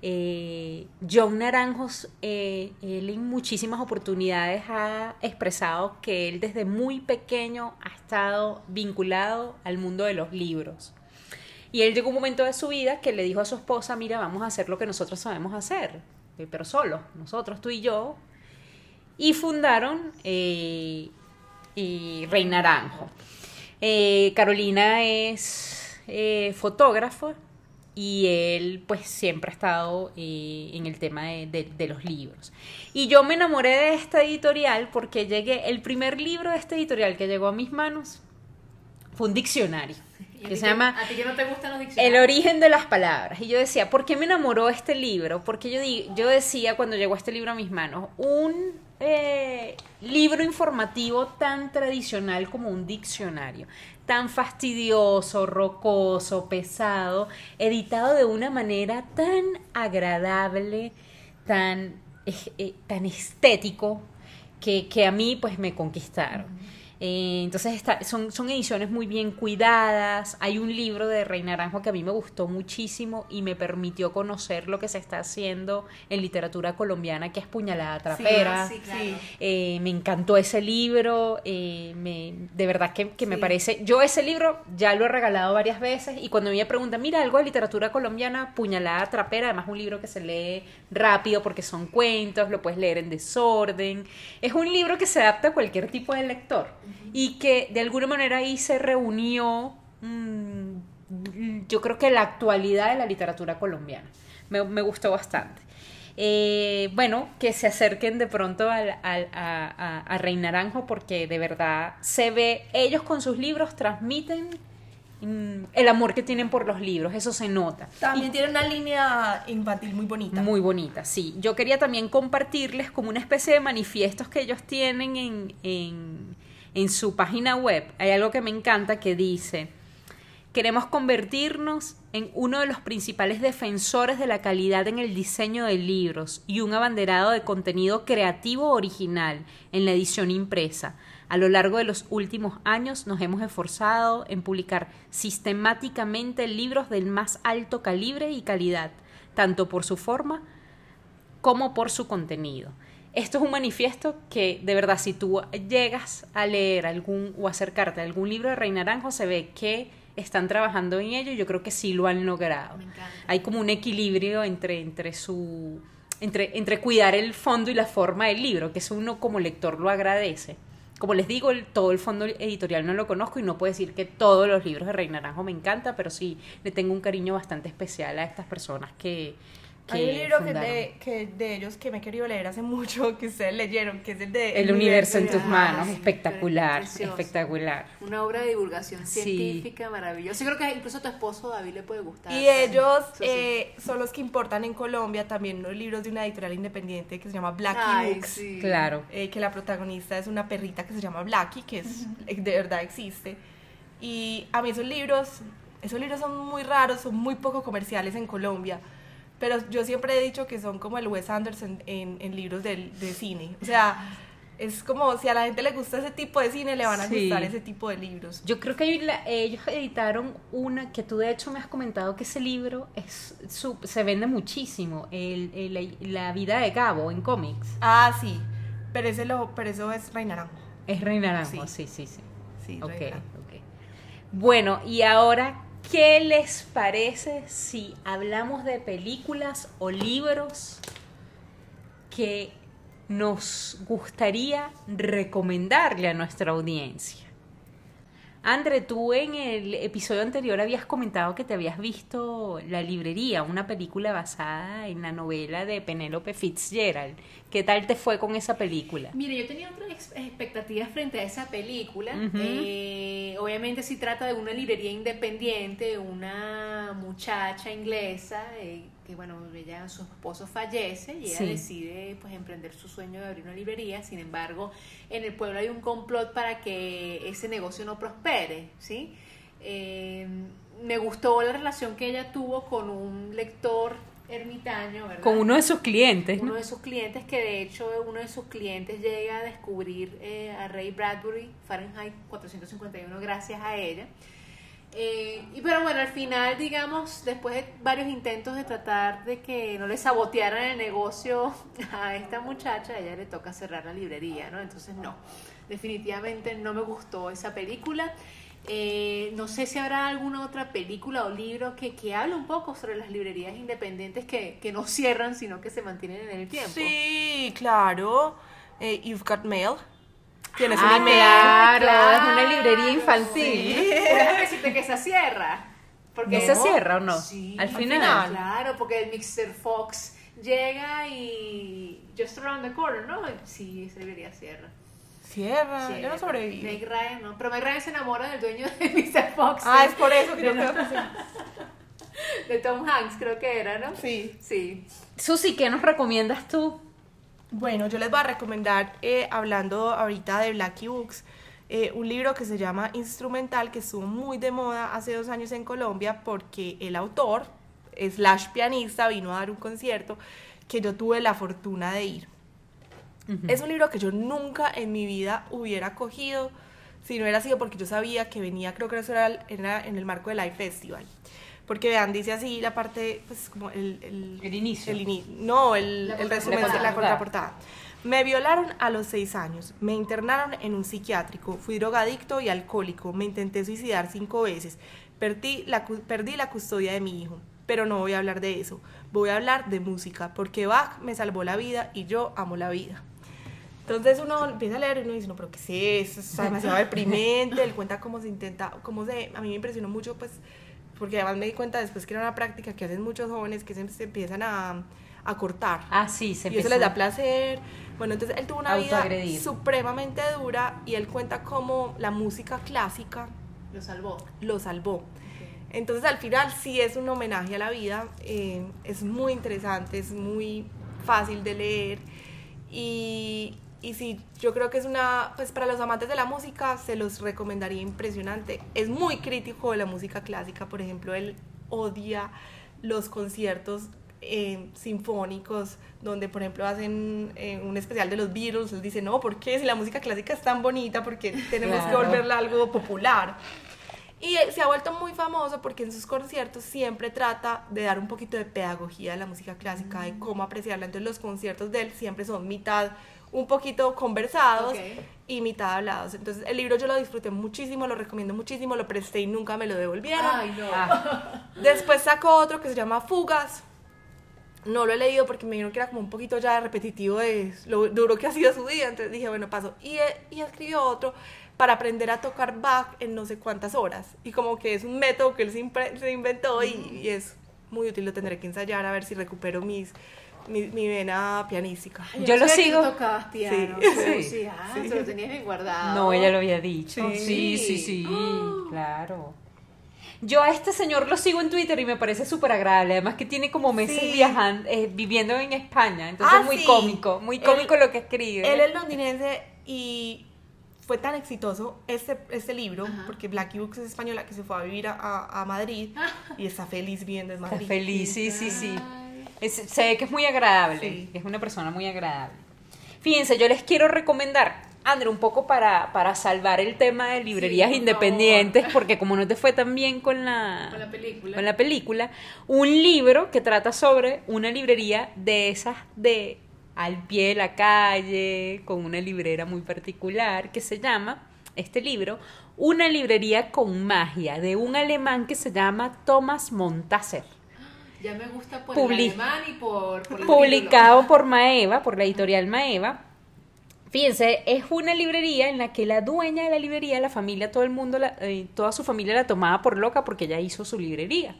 Eh, John Naranjo, eh, él en muchísimas oportunidades ha expresado que él desde muy pequeño ha estado vinculado al mundo de los libros. Y él llegó un momento de su vida que le dijo a su esposa, mira, vamos a hacer lo que nosotros sabemos hacer, pero solo, nosotros, tú y yo. Y fundaron y Rey Naranjo. Eh, Carolina es eh, fotógrafa y él pues siempre ha estado eh, en el tema de, de- de los libros. Y yo me enamoré de esta editorial porque llegué, el primer libro de esta editorial que llegó a mis manos fue un diccionario ¿Y a que se llama ¿A ti que no te gustan los el diccionarios? origen de las palabras. Y yo decía, ¿por qué me enamoró este libro? Porque yo, yo decía cuando llegó este libro a mis manos, un eh, libro informativo tan tradicional como un diccionario, tan fastidioso, rocoso, pesado, editado de una manera tan agradable, tan, eh, eh, tan estético, que, que a mí pues me conquistaron. Eh, entonces está- son, son ediciones muy bien cuidadas. Hay un libro de Rey Naranjo que a mí me gustó muchísimo y me permitió conocer lo que se está haciendo en literatura colombiana, que es Puñalada Trapera. sí, claro. Sí. Eh, me encantó ese libro, eh, me, de verdad que, que me parece, yo ese libro ya lo he regalado varias veces y cuando me preguntan, mira, algo de literatura colombiana, Puñalada Trapera, además un libro que se lee rápido porque son cuentos, lo puedes leer en desorden, es un libro que se adapta a cualquier tipo de lector y que de alguna manera ahí se reunió, mm, yo creo que la actualidad de la literatura colombiana, me, me gustó bastante. Eh, bueno, que se acerquen de pronto al, al- a, a- Rey Naranjo porque de verdad se ve, ellos con sus libros transmiten mm, el amor que tienen por los libros, eso se nota. También tiene una línea infantil muy bonita. Muy bonita, sí. Yo quería también compartirles como una especie de manifiestos que ellos tienen en, en, en su página web. Hay algo que me encanta que dice, queremos convertirnos en uno de los principales defensores de la calidad en el diseño de libros y un abanderado de contenido creativo original en la edición impresa. A lo largo de los últimos años nos hemos esforzado en publicar sistemáticamente libros del más alto calibre y calidad, tanto por su forma como por su contenido. Esto es un manifiesto que de verdad si tú llegas a leer algún o acercarte a algún libro de Rey Naranjo se ve que están trabajando en ello, yo creo que sí lo han logrado. Hay como un equilibrio entre, entre su entre, entre cuidar el fondo y la forma del libro, que eso uno como lector lo agradece. Como les digo, todo el fondo editorial no lo conozco y no puedo decir que todos los libros de Rey Naranjo me encantan, pero sí le tengo un cariño bastante especial a estas personas que, hay un libro que de, que de, ellos que me he querido leer hace mucho, que ustedes leyeron, que es el de... El, universo, en tus manos, espectacular, espectacular. Una obra de divulgación científica maravillosa. Yo creo que incluso a tu esposo David le puede gustar. Y ellos eh, son los que importan en Colombia también los libros de una editorial independiente que se llama Blackie Books. Claro. Eh, que la protagonista es una perrita que se llama Blackie, que es, de verdad existe. Y a mí esos libros, esos libros son muy raros, son muy poco comerciales en Colombia pero yo siempre he dicho que son como el Wes Anderson en, en libros de, de, cine. O sea, es como si a la gente le gusta ese tipo de cine, le van a gustar ese tipo de libros. Yo creo que ellos editaron una que tú de hecho me has comentado que ese libro es se vende muchísimo, el, la vida de Gabo en cómics. Ah, sí, pero, ese lo, pero eso es Rey Naranjo. Es Rey Naranjo, sí, sí, sí. sí. okay, okay. Bueno, y ahora, ¿Qué les parece si hablamos de películas o libros que nos gustaría recomendarle a nuestra audiencia? Andre, tú en el episodio anterior habías comentado que te habías visto La Librería, una película basada en la novela de Penélope Fitzgerald. ¿Qué tal te fue con esa película? Mire, yo tenía otras expectativas frente a esa película. Eh, obviamente si trata de una librería independiente, una muchacha inglesa. Eh, que bueno, ella, su esposo fallece y ella decide pues emprender su sueño de abrir una librería, sin embargo, en el pueblo hay un complot para que ese negocio no prospere, ¿sí? Eh, me gustó la relación que ella tuvo con un lector ermitaño, ¿verdad? Con uno de sus clientes. Uno de sus clientes que de hecho uno de sus clientes llega a descubrir eh, a Ray Bradbury, Fahrenheit 451, gracias a ella. Eh, y pero bueno, al final, digamos, después de varios intentos de tratar de que no le sabotearan el negocio a esta muchacha, a ella le toca cerrar la librería, ¿no? Entonces, no, definitivamente no me gustó esa película. Eh, no sé si habrá alguna otra película o libro que, que hable un poco sobre las librerías independientes que, que no cierran, sino que se mantienen en el tiempo. Sí, claro. Eh, You've Got Mail. Tienes ah, Claro, claro, es una librería infantil. Sí. Decirte que se cierra. Porque ¿No se cierra o no? Sí, al final. Claro, porque el Mixer Fox llega y just around the corner, ¿no? Sí, esa librería cierra. Cierra, yo no sobreviví. Meg Ryan, ¿no? Pero Meg Ryan se enamora del dueño de Mr. Fox. Ah, es por eso que yo creo que sí. De Tom Hanks, creo que era, ¿no? Sí. Sí. Susi, ¿qué nos recomiendas tú bueno, yo les voy a recomendar, eh, hablando ahorita de Blacky Books, eh, un libro que se llama Instrumental, que estuvo muy de moda hace dos años en Colombia porque el autor, slash pianista, vino a dar un concierto que yo tuve la fortuna de ir. Es un libro que yo nunca en mi vida hubiera cogido si no hubiera sido porque yo sabía que venía, creo que eso era, era en el marco del Live Festival. Porque vean, dice así la parte, pues como el... El, inicio. no, el, el resumen de la contraportada. Me violaron a los seis años, me internaron en un psiquiátrico, fui drogadicto y alcohólico, me intenté suicidar cinco veces, perdí la, perdí la custodia de mi hijo, pero no voy a hablar de eso, voy a hablar de música, porque Bach me salvó la vida y yo amo la vida. Entonces uno empieza a leer y uno dice, no, pero ¿qué es eso? Es demasiado deprimente, él cuenta cómo se intenta, cómo se, a mí me impresionó mucho, pues, porque además me di cuenta después que era una práctica que hacen muchos jóvenes que se, empiezan a, a, cortar. Ah, sí, se Y eso les da placer. Bueno, entonces él tuvo una vida supremamente dura y él cuenta cómo la música clásica lo salvó. Lo salvó. Entonces al final sí es un homenaje a la vida, eh, es muy interesante, es muy fácil de leer y, y sí, yo creo que es una, pues para los amantes de la música se los recomendaría impresionante. Es muy crítico de la música clásica, por ejemplo, él odia los conciertos eh, sinfónicos, donde por ejemplo hacen eh, un especial de los Beatles, él dice, no, ¿por qué? Si la música clásica es tan bonita, porque tenemos que volverla algo popular? Y eh, se ha vuelto muy famoso porque en sus conciertos siempre trata de dar un poquito de pedagogía de la música clásica, de cómo apreciarla. Entonces los conciertos de él siempre son mitad un poquito conversados Ok. y mitad hablados. Entonces el libro yo lo disfruté muchísimo, lo recomiendo muchísimo, lo presté y nunca me lo devolvieron. Ay, no. Ah, Después sacó otro que se llama Fugas. No lo he leído porque me dijeron que era como un poquito ya repetitivo de lo duro que ha sido su vida. Entonces dije, bueno, paso. Y, eh, y escribió otro para aprender a tocar Bach en no sé cuántas horas. Y como que es un método que él se inventó y, y es muy útil. Lo tendré que ensayar a ver si recupero mis, mi, mi vena pianística. Ay, Yo lo sabía que sigo. tocabas piano. Sí. Sí, Sí. sí. Ah, se lo tenías bien guardado. no, ella lo había dicho. Sí. Sí, sí, sí, claro. Yo a este señor lo sigo en Twitter y me parece súper agradable. Además que tiene como meses Sí. viajando, eh, viviendo en España. Entonces Ah, es muy sí. cómico, muy Él- cómico lo que escribe. Él es londinense y fue tan exitoso este, este libro, Ajá. porque Blackie Books es española, que se fue a vivir a, a- a Madrid y está feliz viviendo en Está Madrid. feliz, sí, sí, sí. Ay. Es- se ve que es muy agradable. Sí. Es una persona muy agradable. Fíjense, yo les quiero recomendar, André, un poco para, para salvar el tema de librerías Sí, independientes, porque como no te fue tan bien con la, Con la película. con la película, un libro que trata sobre una librería de esas de al pie de la calle, con una librera muy particular, que se llama, este libro, Una librería con magia, de un alemán que se llama Thomas Montasser. Ya me gusta por el alemán y por, por el publicado por Maeva, por la editorial Maeva. Fíjense, es una librería en la que la dueña de la librería, la familia, todo el mundo, la- eh, toda su familia la tomaba por loca porque ella hizo su librería.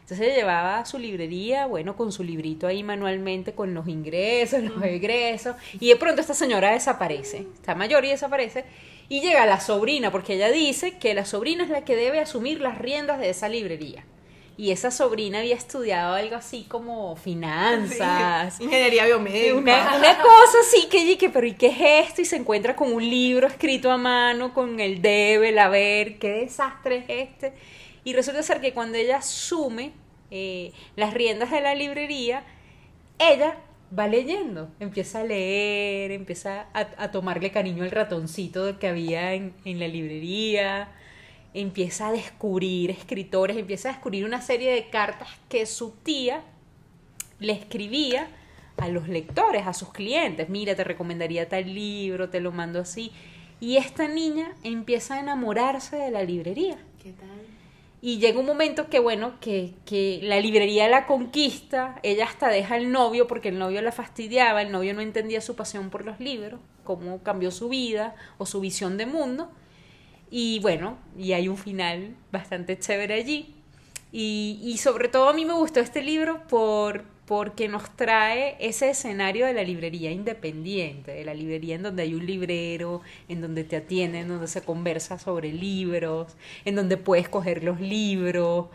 Entonces ella llevaba su librería, bueno, con su librito ahí manualmente, con los ingresos, los egresos, y de pronto esta señora desaparece, está mayor y desaparece, y llega la sobrina, porque ella dice que la sobrina es la que debe asumir las riendas de esa librería. Y esa sobrina había estudiado algo así como finanzas, Sí, Ingeniería biomédica. una, una cosa así que dije, pero ¿y qué es esto? Y se encuentra con un libro escrito a mano, con el debe, el haber, qué desastre es este. Y resulta ser que cuando ella asume eh, las riendas de la librería, ella va leyendo, empieza a leer, empieza a, a tomarle cariño al ratoncito que había en, en la librería, empieza a descubrir escritores, empieza a descubrir una serie de cartas que su tía le escribía a los lectores, a sus clientes, mira, te recomendaría tal libro, te lo mando así. Y esta niña empieza a enamorarse de la librería. ¿Qué tal? Y llega un momento que, bueno, que, que la librería la conquista, ella hasta deja al novio porque el novio la fastidiaba, el novio no entendía su pasión por los libros, cómo cambió su vida o su visión de mundo. Y bueno, y hay un final bastante chévere allí. Y, y sobre todo a mí me gustó este libro por, porque nos trae ese escenario de la librería independiente, de la librería en donde hay un librero, en donde te atienden, en donde se conversa sobre libros, en donde puedes coger los libros,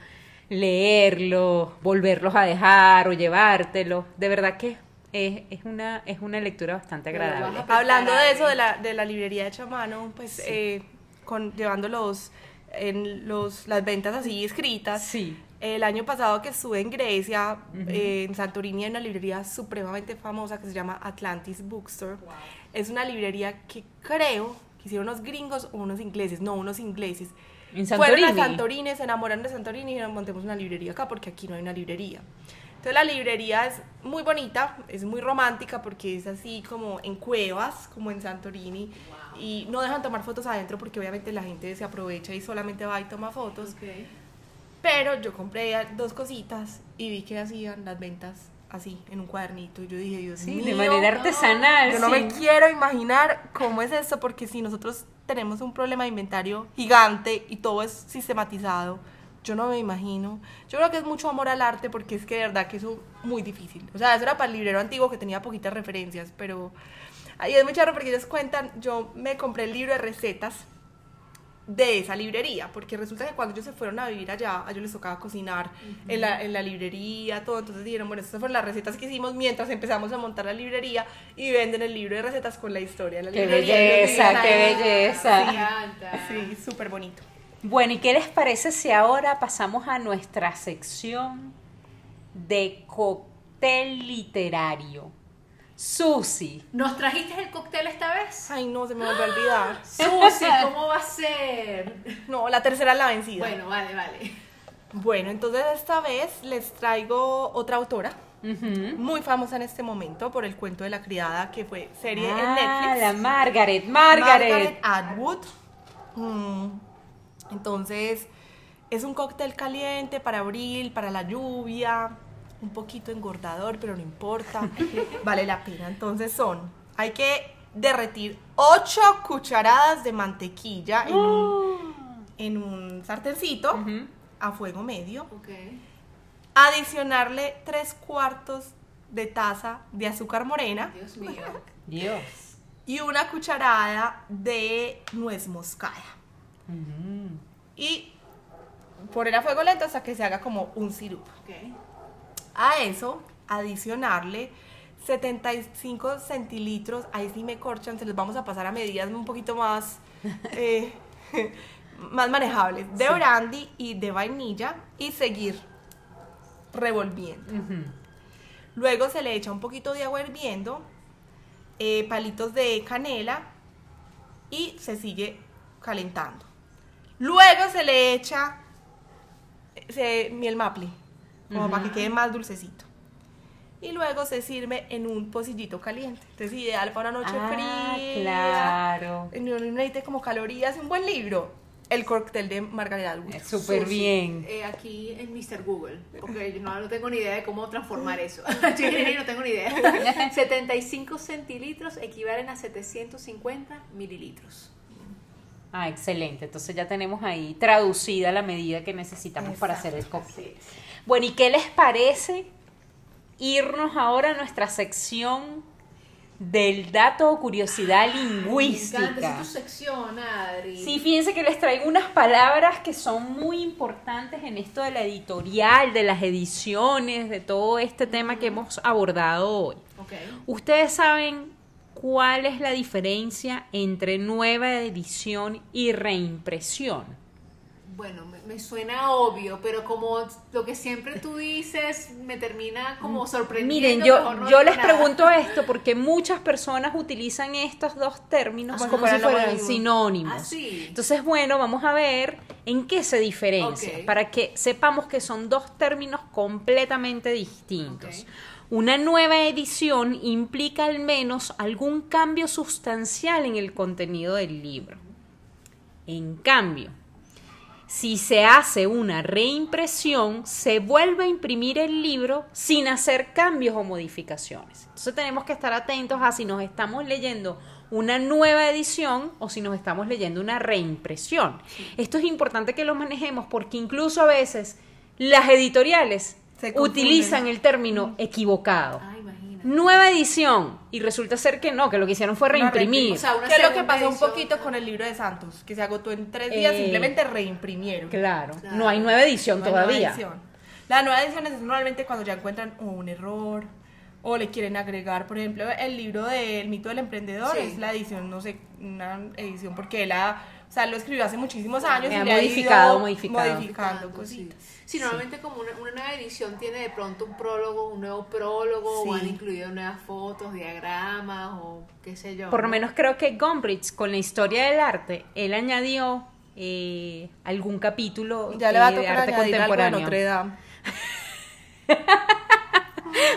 leerlos, volverlos a dejar o llevártelos. De verdad que es, es, una, es una lectura bastante agradable. a- Hablando de eso, de la, de la librería de Chamano, pues Sí. eh, con, llevando los, en los, las ventas así escritas. Sí. El año pasado que estuve en Grecia, Ujú. eh, en Santorini, hay una librería supremamente famosa que se llama Atlantis Bookstore. Es una librería que creo que hicieron unos gringos o unos ingleses, no, unos ingleses. En Fueron a Santorini. Santorini, se enamoraron de Santorini y dijeron, montemos una librería acá porque aquí no hay una librería. Entonces la librería es muy bonita, es muy romántica porque es así como en cuevas, como en Santorini. Y no dejan tomar fotos adentro porque obviamente la gente se aprovecha y solamente va y toma fotos. Ok. Pero yo compré dos cositas y vi que hacían las ventas así, en un cuadernito. Y yo dije, Dios Sí, mío. de manera artesanal. Yo no sí. me quiero imaginar cómo es esto, porque si nosotros tenemos un problema de inventario gigante y todo es sistematizado, yo no me imagino. Yo creo que es mucho amor al arte, porque es que de verdad que es muy difícil. O sea, eso era para el librero antiguo que tenía poquitas referencias, pero ahí es muy charro porque ellos cuentan, yo me compré el libro de recetas de esa librería, porque resulta que cuando ellos se fueron a vivir allá, a ellos les tocaba cocinar en, la, en la librería, todo, entonces dijeron, bueno, estas fueron las recetas que hicimos mientras empezamos a montar la librería y venden el libro de recetas con la historia de la Qué librería. belleza, qué ahí. belleza. Me encanta. Sí, súper bonito. Bueno, ¿y qué les parece si ahora pasamos a nuestra sección de cóctel literario? Susi. ¿Nos trajiste el cóctel esta vez? Ay, no, se me volvió a olvidar. Susi, ¿cómo va a ser? No, la tercera es la vencida. Bueno, vale, vale. Bueno, entonces esta vez les traigo otra autora, muy famosa en este momento por el cuento de la criada, que fue serie en Ah, Netflix. la Margaret, Margaret. Atwood. Mm, Entonces, es un cóctel caliente para abril, para la lluvia, un poquito engordador, pero no importa, vale la pena. Entonces son, hay que derretir 8 cucharadas de mantequilla en un, en un sartencito Ujú. a fuego medio. Ok. Adicionarle 3 cuartos de taza de azúcar morena Dios mío. Dios. y una cucharada de nuez moscada. Y poner a fuego lento hasta que se haga como un sirup. Ok. A eso, adicionarle 75 centilitros, ahí sí me corchan, se los vamos a pasar a medidas un poquito más, eh, más manejables, de Sí. brandy y de vainilla y seguir revolviendo. Luego se le echa un poquito de agua hirviendo, eh, palitos de canela y se sigue calentando. Luego se le echa se- miel maple, como para que quede más dulcecito. Y luego se sirve en un pocillito caliente. Entonces, ideal para una noche Ah, fría. claro. No necesite como calorías, un buen libro. El cóctel de Margarita Atwood. Súper bien. eh, aquí en Mr. Google, porque yo no, no tengo ni idea de cómo transformar eso. Yo no tengo ni idea. 75 centilitros equivalen a 750 mililitros. Ah, excelente. Entonces ya tenemos ahí traducida la medida que necesitamos para hacer el cóctel. Bueno, ¿y qué les parece irnos ahora a nuestra sección del dato o curiosidad Me lingüística? es tu sección, Adri. Sí, fíjense que les traigo unas palabras que son muy importantes en esto de la editorial, de las ediciones, de todo este tema que hemos abordado hoy. Ok. ¿Ustedes saben cuál es la diferencia entre nueva edición y reimpresión? Bueno, me, me suena obvio, pero como lo que siempre tú dices me termina como sorprendiendo. Miren, yo, no yo digo les nada. pregunto esto porque muchas personas utilizan estos dos términos Como como, si fueran sinónimos. Ah, sí. Entonces, bueno, vamos a ver en qué se diferencia, para que sepamos que son dos términos completamente distintos. Una nueva edición implica al menos algún cambio sustancial en el contenido del libro. En cambio, si se hace una reimpresión, se vuelve a imprimir el libro sin hacer cambios o modificaciones. Entonces tenemos que estar atentos a si nos estamos leyendo una nueva edición o si nos estamos leyendo una reimpresión. Esto es importante que lo manejemos porque incluso a veces las editoriales utilizan el término equivocado. Nueva edición y resulta ser que no, que lo que hicieron fue Una reimprimir. O sea, una que es lo que pasó un poquito con el libro de Santos, que se agotó en tres días, Eh, simplemente reimprimieron. Claro, Claro. no hay nueva edición No hay nueva todavía. edición. La nueva edición es normalmente cuando ya encuentran o un error o le quieren agregar, por ejemplo, el libro del mito del emprendedor Sí. es la edición, no sé, una edición porque él ha, o sea, lo escribió hace muchísimos años Ha y le ha modificado, ido modificado. modificando cositas. Sí, normalmente como una, una nueva edición tiene de pronto un prólogo, un nuevo prólogo, o Sí. han incluido nuevas fotos, diagramas, o qué sé yo. Por lo ¿no? menos creo que Gombrich, con la historia del arte, él añadió eh, algún capítulo Ya le va a eh, de tocar arte añadir algo de contemporáneo. Notre Dame.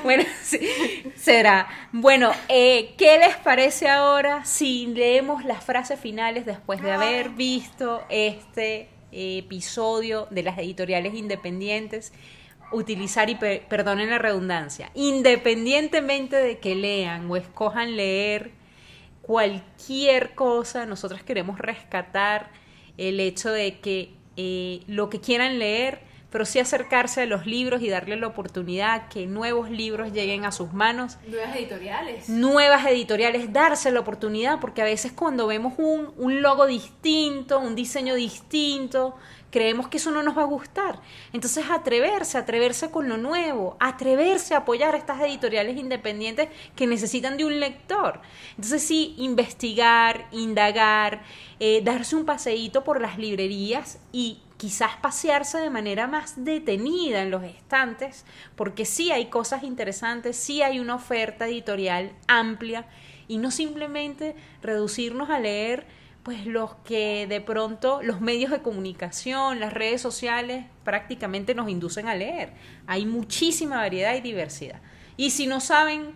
Bueno, sí, será. Bueno, eh, ¿qué les parece ahora si leemos las frases finales después de haber visto este episodio de las editoriales independientes? Utilizar, y per- perdonen la redundancia, independientemente de que lean o escojan leer cualquier cosa, nosotros queremos rescatar el hecho de que eh, lo que quieran leer, pero sí acercarse a los libros y darle la oportunidad que nuevos libros lleguen a sus manos, Nuevas editoriales. nuevas editoriales, darse la oportunidad, porque a veces cuando vemos un, un logo distinto, un diseño distinto, creemos que eso no nos va a gustar. Entonces atreverse, atreverse con lo nuevo, atreverse a apoyar a estas editoriales independientes que necesitan de un lector. Entonces sí, investigar, indagar, eh, darse un paseíto por las librerías y quizás pasearse de manera más detenida en los estantes, porque sí hay cosas interesantes, sí hay una oferta editorial amplia y no simplemente reducirnos a leer pues los que de pronto los medios de comunicación, las redes sociales prácticamente nos inducen a leer. Hay muchísima variedad y diversidad. Y si no saben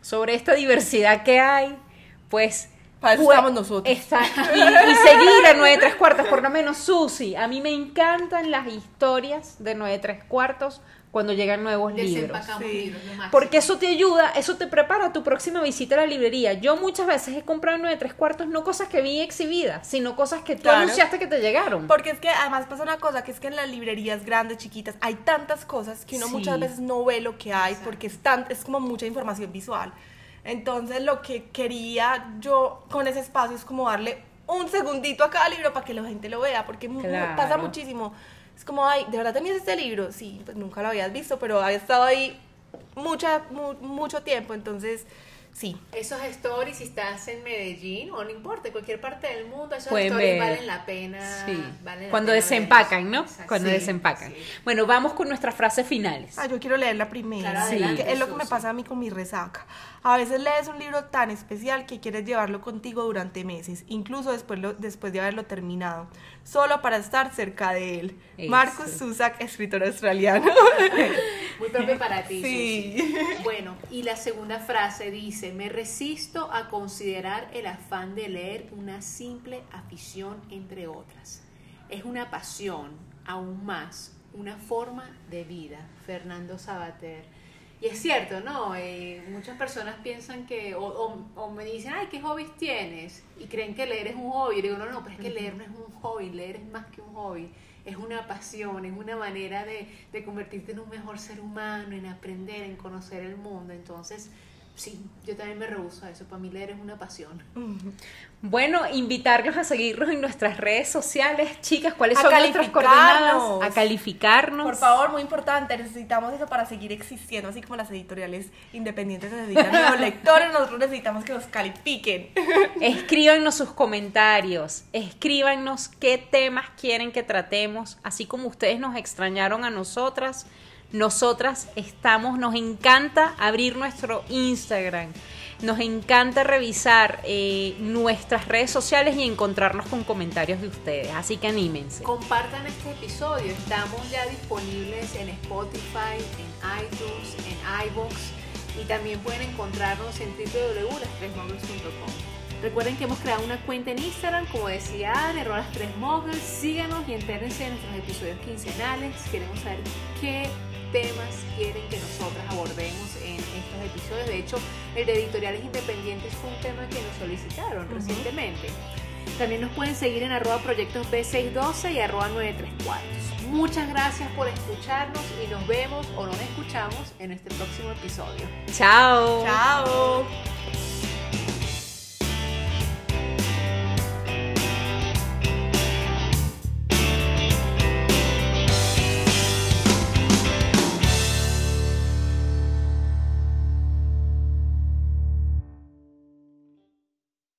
sobre esta diversidad que hay, pues para eso estamos nosotros. Exacto. Y, y, seguir a 9 tres cuartos, por lo menos Susi. A mí me encantan las historias de 9 tres cuartos cuando llegan nuevos libros. Sí. Porque eso te ayuda, eso te prepara a tu próxima visita a la librería. Yo muchas veces he comprado en 9 tres cuartos no cosas que vi exhibidas, sino cosas que tú Claro. anunciaste que te llegaron. Porque es que además pasa una cosa, que es que en las librerías grandes, chiquitas, hay tantas cosas que uno Sí. muchas veces no ve lo que hay, Exacto. porque es, tan, es como mucha información visual. Entonces lo que quería yo con ese espacio es como darle un segundito a cada libro para que la gente lo vea, porque Claro. pasa muchísimo. Es como, ay, ¿de verdad tenías este libro? Sí, pues nunca lo habías visto, pero había estado ahí mucha, mu- mucho tiempo, entonces sí. Esos stories, si estás en Medellín o no importa, en cualquier parte del mundo, esos Pueden stories ver. valen la pena. Sí. valen la Cuando pena desempacan, verlos. ¿no? Exacto. Cuando Sí, desempacan. sí. Bueno, vamos con nuestras frases finales. Ah, yo quiero leer la primera. Claro, Sí. adelante, es lo que me pasa a mí con mi resaca. A veces lees un libro tan especial que quieres llevarlo contigo durante meses, incluso después, lo- después de haberlo terminado, solo para estar cerca de él. Eso. Marcus Zusak, escritor australiano. Muy propio para ti. Sí. Susi. Bueno, y la segunda frase dice, me resisto a considerar el afán de leer una simple afición entre otras. Es una pasión, aún más, una forma de vida. Fernando Sabater. Y es cierto, ¿no? Eh, muchas personas piensan que, o, o- o me dicen, ay, ¿qué hobbies tienes? Y creen que leer es un hobby. Y digo, no, no, pero es que leer no es un hobby, leer es más que un hobby. Es una pasión, es una manera de, de convertirte en un mejor ser humano, en aprender, en conocer el mundo. Entonces, sí, yo también me rehuso a eso. Para mí leer es una pasión. Bueno, invitarlos a seguirnos en nuestras redes sociales, chicas, ¿cuáles A son nuestras coordenadas? A calificarnos. Por favor, muy importante, necesitamos eso para seguir existiendo, así como las editoriales independientes necesitan nuevos lectores, nosotros necesitamos que nos califiquen. Escríbanos sus comentarios, escríbanos qué temas quieren que tratemos, así como ustedes nos extrañaron a nosotras. Nosotras estamos, nos encanta abrir nuestro Instagram, nos encanta revisar eh, nuestras redes sociales y encontrarnos con comentarios de ustedes, así que anímense. Compartan este episodio. Estamos ya disponibles en Spotify, en iTunes, en iBox y también pueden encontrarnos en www.lastresmoguls.com. Recuerden que hemos creado una cuenta en Instagram, como decía Anne, las tres moguls. Síganos y entérense de nuestros episodios quincenales. Queremos saber qué temas quieren que nosotras abordemos en estos episodios. De hecho, el de editoriales independientes fue un tema que nos solicitaron Ujú. recientemente. También nos pueden seguir en arroba proyectos B612 y arroba 934. Muchas gracias por escucharnos y nos vemos o nos escuchamos en nuestro próximo episodio. Chao. Chao.